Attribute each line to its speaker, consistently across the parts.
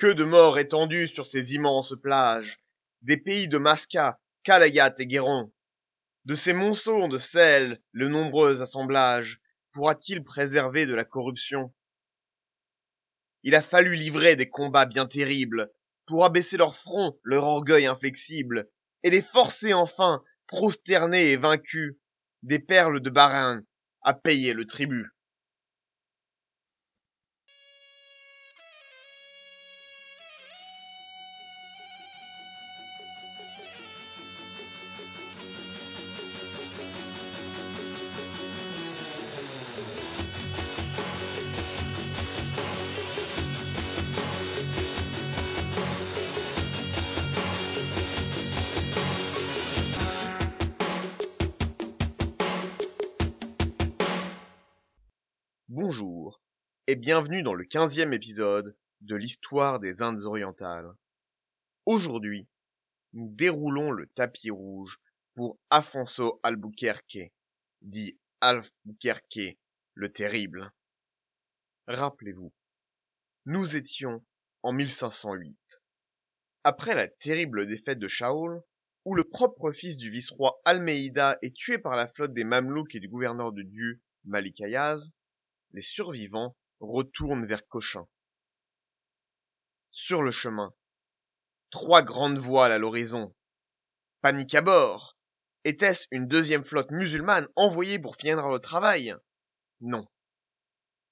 Speaker 1: Que de morts étendus sur ces immenses plages, des pays de Masca, Calayat et Guéron. De ces monceaux de sel, le nombreux assemblage pourra-t-il préserver de la corruption? Il a fallu livrer des combats bien terribles pour abaisser leur front, leur orgueil inflexible, et les forcer enfin, prosternés et vaincus, des perles de Barin à payer le tribut. Et bienvenue dans le quinzième épisode de l'histoire des Indes orientales. Aujourd'hui, nous déroulons le tapis rouge pour Afonso Albuquerque, dit Albuquerque le Terrible. Rappelez-vous, nous étions en 1508. Après la terrible défaite de Shaol, où le propre fils du vice-roi Almeida est tué par la flotte des Mamelouks et du gouverneur de Dieu, Malik Ayaz, les survivants retournent vers Cochin. Sur le chemin, trois grandes voiles à l'horizon. Panique à bord. Était-ce une deuxième flotte musulmane envoyée pour finir le travail? Non.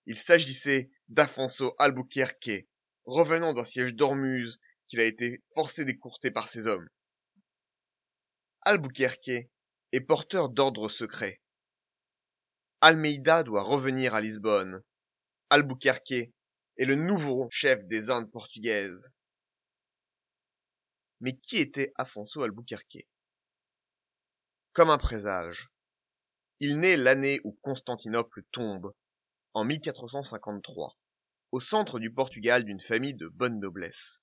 Speaker 1: Il s'agissait d'Afonso Albuquerque, revenant d'un siège d'Ormuz qu'il a été forcé d'écourter par ses hommes. Albuquerque est porteur d'ordres secrets. Almeida doit revenir à Lisbonne. Albuquerque est le nouveau chef des Indes portugaises. Mais qui était Afonso Albuquerque? Comme un présage, il naît l'année où Constantinople tombe, en 1453, au centre du Portugal d'une famille de bonne noblesse.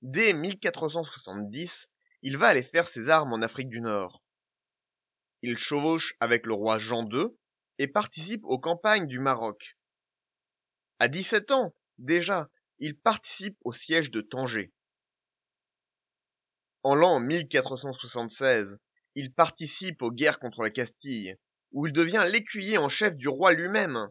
Speaker 1: Dès 1470, il va aller faire ses armes en Afrique du Nord. Il chevauche avec le roi Jean II et participe aux campagnes du Maroc. À 17 ans, déjà, il participe au siège de Tanger. En l'an 1476, il participe aux guerres contre la Castille, où il devient l'écuyer en chef du roi lui-même.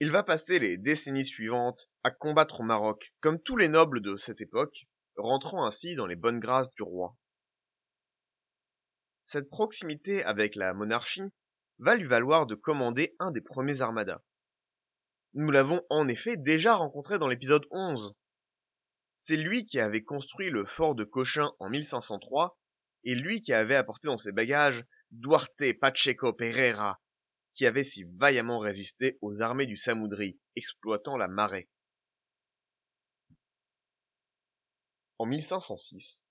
Speaker 1: Il va passer les décennies suivantes à combattre au Maroc, comme tous les nobles de cette époque, rentrant ainsi dans les bonnes grâces du roi. Cette proximité avec la monarchie va lui valoir de commander un des premiers armadas. Nous l'avons en effet déjà rencontré dans l'épisode 11. C'est lui qui avait construit le fort de Cochin en 1503 et lui qui avait apporté dans ses bagages Duarte Pacheco Pereira, qui avait si vaillamment résisté aux armées du Samoudri, exploitant la marée. En 1506,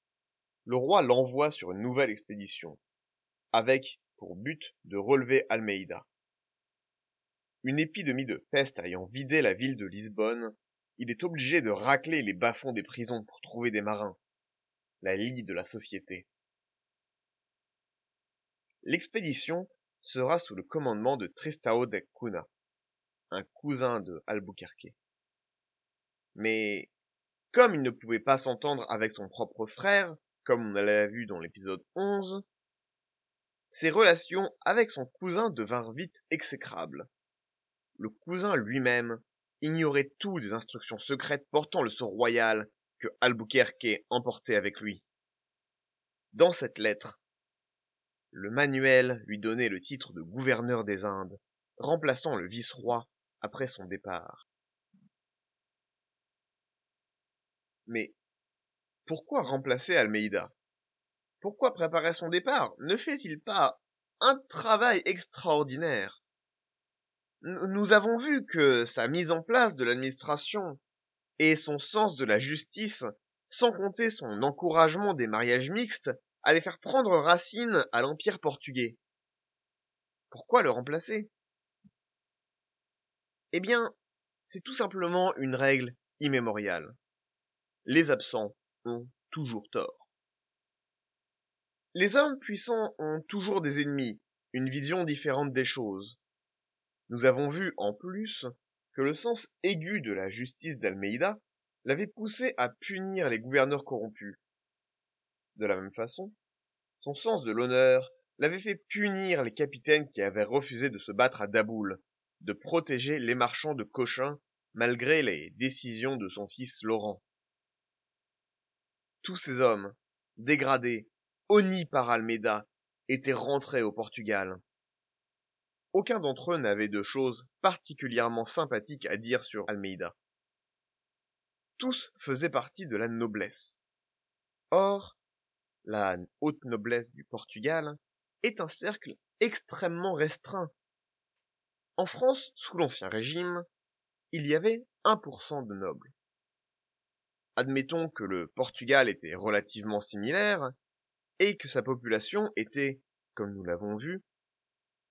Speaker 1: le roi l'envoie sur une nouvelle expédition, avec pour but de relever Almeida. Une épidémie de peste ayant vidé la ville de Lisbonne, il est obligé de racler les bas-fonds des prisons pour trouver des marins, la lie de la société. L'expédition sera sous le commandement de Tristao de Cunha, un cousin de Albuquerque. Mais comme il ne pouvait pas s'entendre avec son propre frère, comme on l'a vu dans l'épisode 11, ses relations avec son cousin devinrent vite exécrables. Le cousin lui-même ignorait tout des instructions secrètes portant le sceau royal que Albuquerque emportait avec lui. Dans cette lettre, le manuel lui donnait le titre de gouverneur des Indes, remplaçant le vice-roi après son départ. Mais pourquoi remplacer Almeida? Pourquoi préparer son départ? Ne fait-il pas un travail extraordinaire? Nous avons vu que sa mise en place de l'administration et son sens de la justice, sans compter son encouragement des mariages mixtes, allaient faire prendre racine à l'Empire portugais. Pourquoi le remplacer? Eh bien, c'est tout simplement une règle immémoriale. Les absents ont toujours tort. Les hommes puissants ont toujours des ennemis, une vision différente des choses. Nous avons vu, en plus, que le sens aigu de la justice d'Almeida l'avait poussé à punir les gouverneurs corrompus. De la même façon, son sens de l'honneur l'avait fait punir les capitaines qui avaient refusé de se battre à Daboul, de protéger les marchands de Cochin malgré les décisions de son fils Laurent. Tous ces hommes, dégradés, honnis par Almeida, étaient rentrés au Portugal. Aucun d'entre eux n'avait de choses particulièrement sympathiques à dire sur Almeida. Tous faisaient partie de la noblesse. Or, la haute noblesse du Portugal est un cercle extrêmement restreint. En France, sous l'Ancien Régime, il y avait 1% de nobles. Admettons que le Portugal était relativement similaire et que sa population était, comme nous l'avons vu,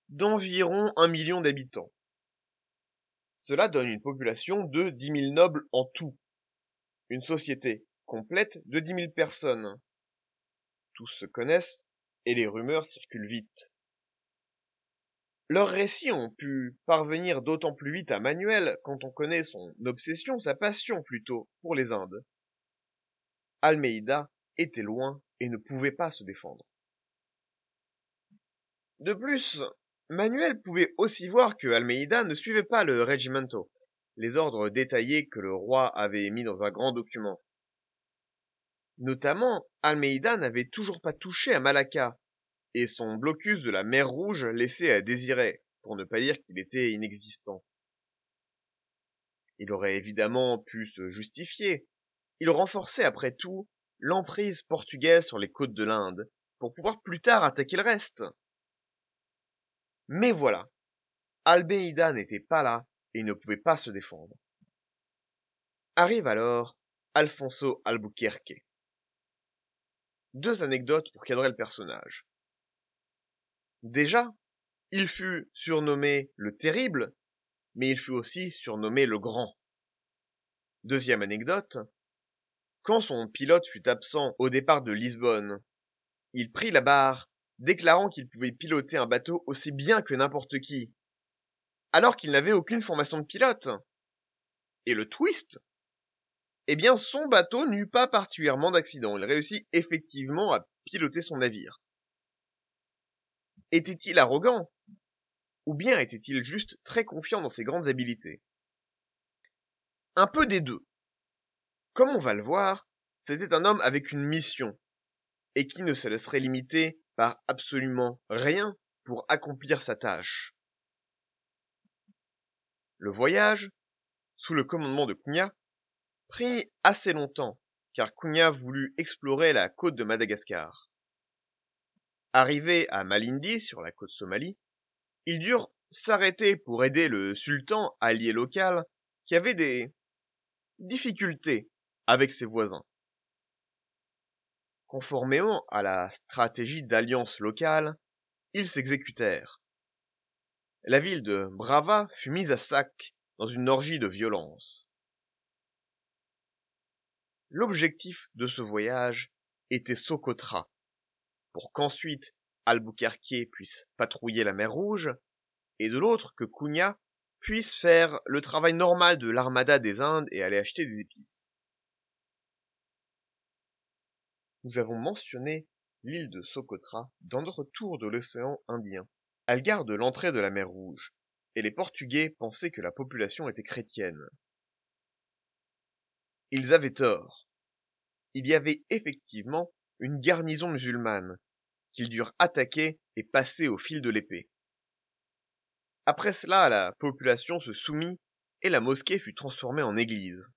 Speaker 1: d'environ un million d'habitants. Cela donne une population de 10 000 nobles en tout. Une société complète de 10 000 personnes. Tous se connaissent et les rumeurs circulent vite. Leurs récits ont pu parvenir d'autant plus vite à Manuel quand on connaît son obsession, sa passion plutôt, pour les Indes. Almeida était loin et ne pouvait pas se défendre. De plus, Manuel pouvait aussi voir que Almeida ne suivait pas le regimento, les ordres détaillés que le roi avait émis dans un grand document. Notamment, Almeida n'avait toujours pas touché à Malacca, et son blocus de la mer Rouge laissait à désirer, pour ne pas dire qu'il était inexistant. Il aurait évidemment pu se justifier. Il renforçait après tout l'emprise portugaise sur les côtes de l'Inde, pour pouvoir plus tard attaquer le reste. Mais voilà, Almeida n'était pas là et ne pouvait pas se défendre. Arrive alors Alfonso Albuquerque. Deux anecdotes pour cadrer le personnage. Déjà, il fut surnommé le Terrible, mais il fut aussi surnommé le Grand. Deuxième anecdote, quand son pilote fut absent au départ de Lisbonne, il prit la barre déclarant qu'il pouvait piloter un bateau aussi bien que n'importe qui, alors qu'il n'avait aucune formation de pilote. Et le twist? Eh bien, son bateau n'eut pas particulièrement d'accident. Il réussit effectivement à piloter son navire. Était-il arrogant? Ou bien était-il juste très confiant dans ses grandes habiletés? Un peu des deux. Comme on va le voir, c'était un homme avec une mission, et qui ne se laisserait limiter par absolument rien pour accomplir sa tâche. Le voyage, sous le commandement de Cunha, prit assez longtemps, car Cunha voulut explorer la côte de Madagascar. Arrivé à Malindi, sur la côte Somalie, ils durent s'arrêter pour aider le sultan allié local qui avait des difficultés avec ses voisins. Conformément à la stratégie d'alliance locale, ils s'exécutèrent. La ville de Brava fut mise à sac dans une orgie de violence. L'objectif de ce voyage était Socotra, pour qu'ensuite Albuquerque puisse patrouiller la mer Rouge, et de l'autre que Cunha puisse faire le travail normal de l'armada des Indes et aller acheter des épices. Nous avons mentionné l'île de Socotra dans notre tour de l'océan Indien. Elle garde l'entrée de la mer Rouge, et les Portugais pensaient que la population était chrétienne. Ils avaient tort. Il y avait effectivement une garnison musulmane, qu'ils durent attaquer et passer au fil de l'épée. Après cela, la population se soumit et la mosquée fut transformée en église.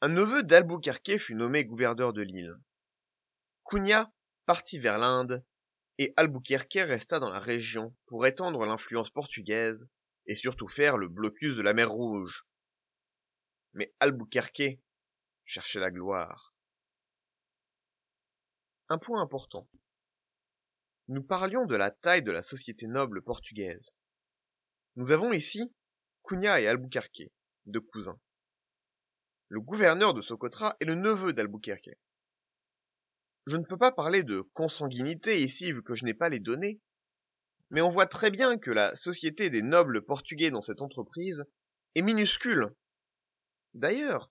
Speaker 1: Un neveu d'Albuquerque fut nommé gouverneur de l'île. Cunha partit vers l'Inde et Albuquerque resta dans la région pour étendre l'influence portugaise et surtout faire le blocus de la mer Rouge. Mais Albuquerque cherchait la gloire. Un point important. Nous parlions de la taille de la société noble portugaise. Nous avons ici Cunha et Albuquerque, deux cousins. Le gouverneur de Socotra est le neveu d'Albuquerque. Je ne peux pas parler de consanguinité ici vu que je n'ai pas les données, mais on voit très bien que la société des nobles portugais dans cette entreprise est minuscule. D'ailleurs,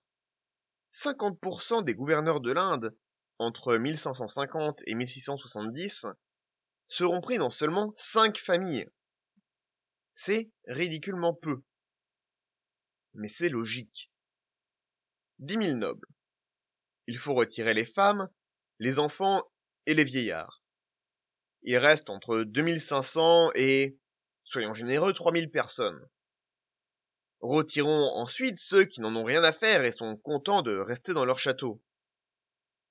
Speaker 1: 50% des gouverneurs de l'Inde, entre 1550 et 1670, seront pris dans seulement 5 familles. C'est ridiculement peu. Mais c'est logique. 10 000 nobles. Il faut retirer les femmes, les enfants et les vieillards. Il reste entre 2500 et, soyons généreux, 3000 personnes. Retirons ensuite ceux qui n'en ont rien à faire et sont contents de rester dans leur château.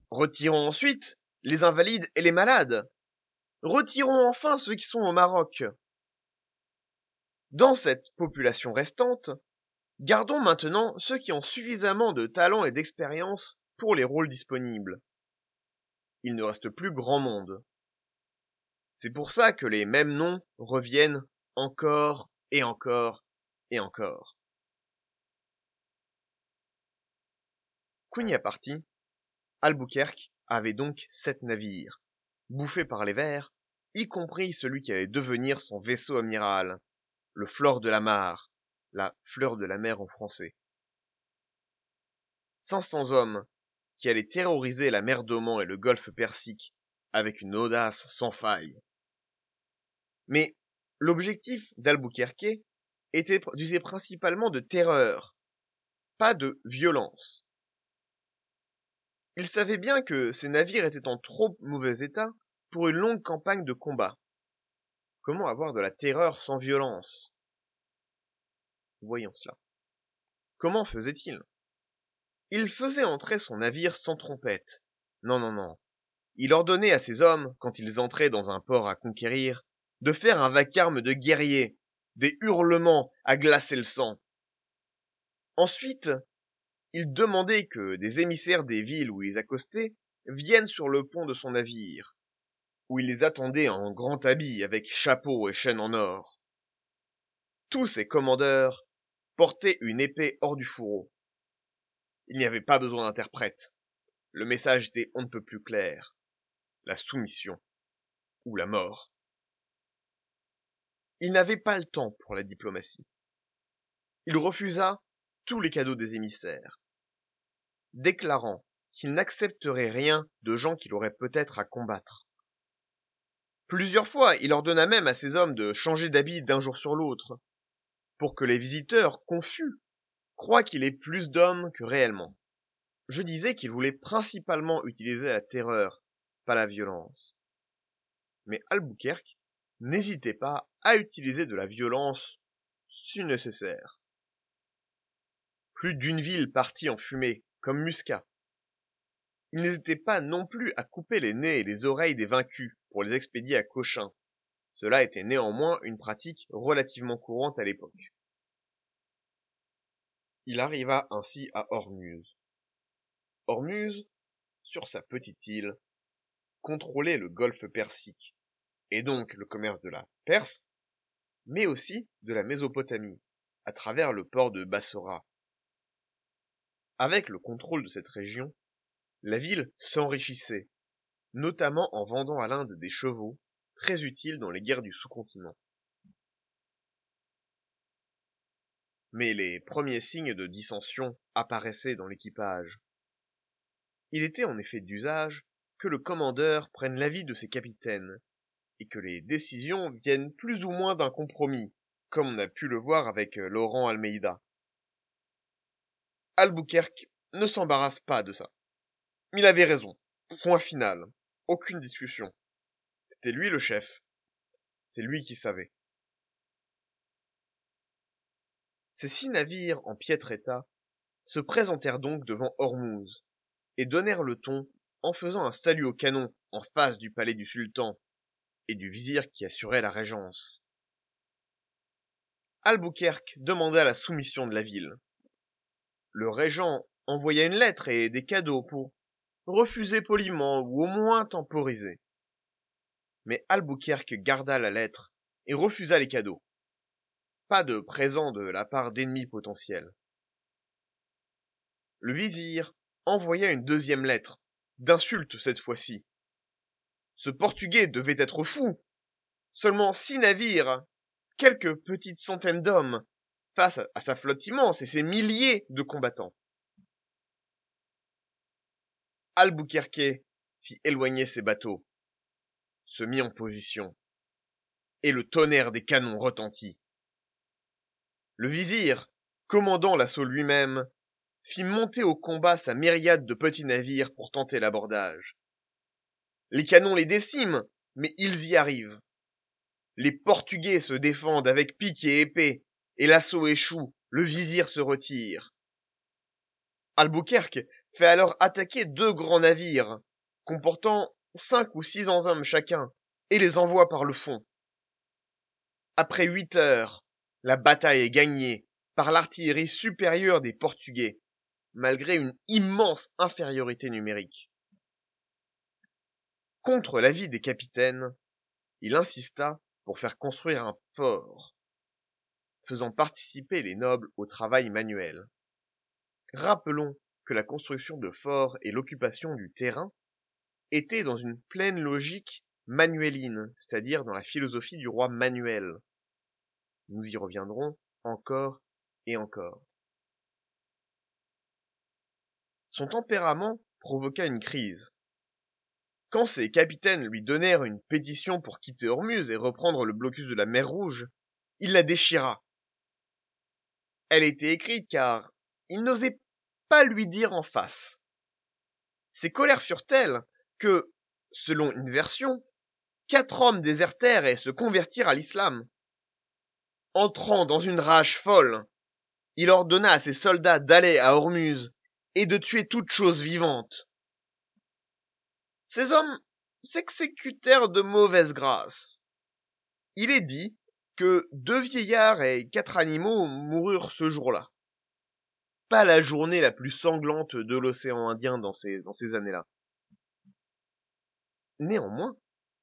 Speaker 1: Retirons ensuite les invalides et les malades. Retirons enfin ceux qui sont au Maroc. Dans cette population restante, gardons maintenant ceux qui ont suffisamment de talent et d'expérience pour les rôles disponibles. Il ne reste plus grand monde. C'est pour ça que les mêmes noms reviennent encore et encore et encore. Queenie parti, Albuquerque avait donc sept navires, bouffés par les vers, y compris celui qui allait devenir son vaisseau amiral, le Flore de la Mare, la fleur de la mer en français. 500 hommes qui allaient terroriser la mer d'Oman et le golfe Persique avec une audace sans faille. Mais l'objectif d'Albuquerque était d'user principalement de terreur, pas de violence. Il savait bien que ces navires étaient en trop mauvais état pour une longue campagne de combat. Comment avoir de la terreur sans violence? Voyons cela. Comment faisait-il Il faisait entrer son navire sans trompette. Non, non, non. Il ordonnait à ses hommes, quand ils entraient dans un port à conquérir, de faire un vacarme de guerriers, des hurlements à glacer le sang. Ensuite, il demandait que des émissaires des villes où ils accostaient viennent sur le pont de son navire, où il les attendait en grand habit avec chapeau et chaîne en or. Tous ces commandeurs portaient une épée hors du fourreau. Il n'y avait pas besoin d'interprète. Le message était on ne peut plus clair. La soumission ou la mort. Il n'avait pas le temps pour la diplomatie. Il refusa tous les cadeaux des émissaires, déclarant qu'il n'accepterait rien de gens qu'il aurait peut-être à combattre. Plusieurs fois, il ordonna même à ses hommes de changer d'habit d'un jour sur l'autre, pour que les visiteurs, confus, croient qu'il est plus d'hommes que réellement. Je disais qu'il voulait principalement utiliser la terreur, pas la violence. Mais Albuquerque n'hésitez pas à utiliser de la violence si nécessaire. Plus d'une ville partie en fumée, comme Muscat. Il n'hésitait pas non plus à couper les nez et les oreilles des vaincus pour les expédier à Cochin. Cela était néanmoins une pratique relativement courante à l'époque. Il arriva ainsi à Ormuz. Ormuz, sur sa petite île, contrôlait le golfe Persique, et donc le commerce de la Perse, mais aussi de la Mésopotamie, à travers le port de Bassora. Avec le contrôle de cette région, la ville s'enrichissait, notamment en vendant à l'Inde des chevaux, très utiles dans les guerres du sous-continent. Mais les premiers signes de dissension apparaissaient dans l'équipage. Il était en effet d'usage que le commandeur prenne l'avis de ses capitaines et que les décisions viennent plus ou moins d'un compromis, comme on a pu le voir avec euh, Laurent Almeida. Albuquerque ne s'embarrasse pas de ça. Il avait raison. Point final. Aucune discussion. C'était lui le chef. C'est lui qui savait. Ces six navires en piètre état se présentèrent donc devant Hormuz et donnèrent le ton en faisant un salut au canon en face du palais du sultan et du vizir qui assurait la régence. Albuquerque demanda la soumission de la ville. Le régent envoya une lettre et des cadeaux pour refuser poliment ou au moins temporiser. Mais Albuquerque garda la lettre et refusa les cadeaux. Pas de présent de la part d'ennemis potentiels. Le vizir envoya une deuxième lettre, d'insulte cette fois-ci, ce Portugais devait être fou. Seulement six navires, quelques petites centaines d'hommes, face à sa flotte immense et ses milliers de combattants. Albuquerque fit éloigner ses bateaux, se mit en position, et le tonnerre des canons retentit. Le vizir, commandant l'assaut lui-même, fit monter au combat sa myriade de petits navires pour tenter l'abordage. Les canons les déciment, mais ils y arrivent. Les Portugais se défendent avec pique et épée, et l'assaut échoue, le vizir se retire. Albuquerque fait alors attaquer deux grands navires, comportant cinq ou six hommes chacun, et les envoie par le fond. Après huit heures, la bataille est gagnée par l'artillerie supérieure des Portugais, malgré une immense infériorité numérique. Contre l'avis des capitaines, il insista pour faire construire un fort, faisant participer les nobles au travail manuel. Rappelons que la construction de forts et l'occupation du terrain étaient dans une pleine logique manueline, c'est-à-dire dans la philosophie du roi Manuel. Nous y reviendrons encore et encore. Son tempérament provoqua une crise. Quand ses capitaines lui donnèrent une pétition pour quitter Hormuz et reprendre le blocus de la mer Rouge, il la déchira. Elle était écrite car il n'osait pas lui dire en face. Ses colères furent telles que, selon une version, quatre hommes désertèrent et se convertirent à l'islam. Entrant dans une rage folle, il ordonna à ses soldats d'aller à Hormuz et de tuer toute chose vivante. Ces hommes s'exécutèrent de mauvaise grâce. Il est dit que deux vieillards et quatre animaux moururent ce jour-là. Pas la journée la plus sanglante de l'océan Indien dans ces, dans ces années-là. Néanmoins,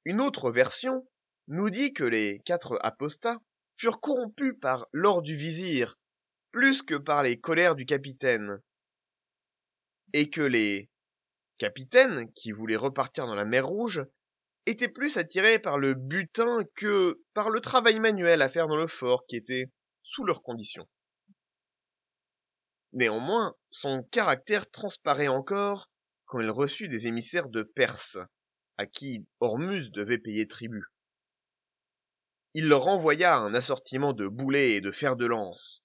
Speaker 1: une autre version nous dit que les quatre apostats furent corrompus par l'or du vizir, plus que par les colères du capitaine, et que les capitaines, qui voulaient repartir dans la mer Rouge, étaient plus attirés par le butin que par le travail manuel à faire dans le fort qui était sous leurs conditions. Néanmoins, son caractère transparaît encore quand il reçut des émissaires de Perse, à qui Hormuz devait payer tribut. Il leur envoya un assortiment de boulets et de fers de lance,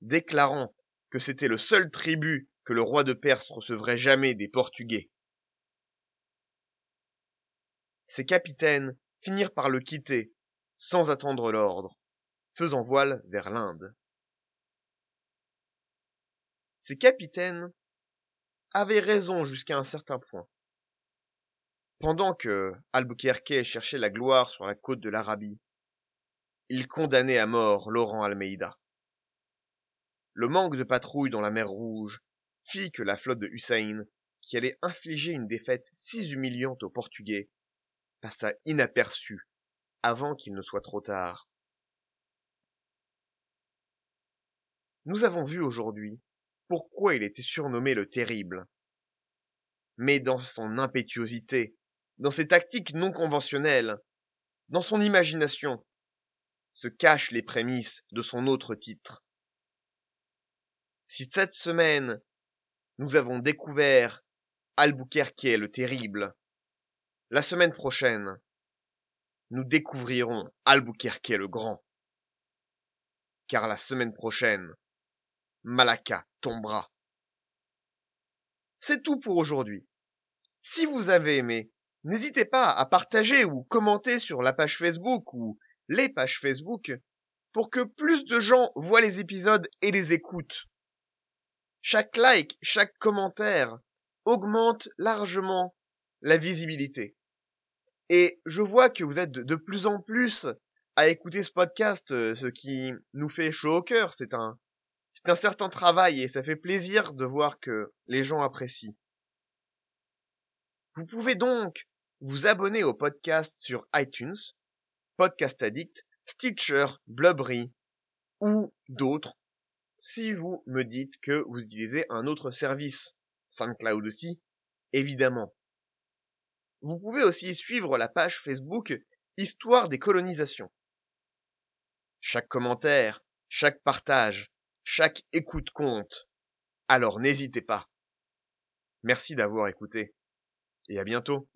Speaker 1: déclarant que c'était le seul tribut que le roi de Perse recevrait jamais des Portugais. Ses capitaines finirent par le quitter, sans attendre l'ordre, faisant voile vers l'Inde. Ces capitaines avaient raison jusqu'à un certain point. Pendant que Albuquerque cherchait la gloire sur la côte de l'Arabie, il condamnait à mort Laurent Almeida. Le manque de patrouilles dans la mer Rouge fit que la flotte de Hussein, qui allait infliger une défaite si humiliante aux Portugais, passa inaperçue avant qu'il ne soit trop tard. Nous avons vu aujourd'hui pourquoi il était surnommé le Terrible. Mais dans son impétuosité, dans ses tactiques non conventionnelles, dans son imagination, se cachent les prémices de son autre titre. Si cette semaine, nous avons découvert Albuquerque le terrible, la semaine prochaine, nous découvrirons Albuquerque le grand. Car la semaine prochaine, Malacca tombera. C'est tout pour aujourd'hui. Si vous avez aimé, N'hésitez pas à partager ou commenter sur la page Facebook ou les pages Facebook pour que plus de gens voient les épisodes et les écoutent. Chaque like, chaque commentaire augmente largement la visibilité. Et je vois que vous êtes de plus en plus à écouter ce podcast, ce qui nous fait chaud au cœur. C'est un, c'est un certain travail et ça fait plaisir de voir que les gens apprécient. Vous pouvez donc vous abonner au podcast sur iTunes, Podcast Addict, Stitcher, Blubbery ou d'autres si vous me dites que vous utilisez un autre service. SoundCloud aussi, évidemment. Vous pouvez aussi suivre la page Facebook Histoire des colonisations. Chaque commentaire, chaque partage, chaque écoute compte. Alors n'hésitez pas. Merci d'avoir écouté. Et à bientôt.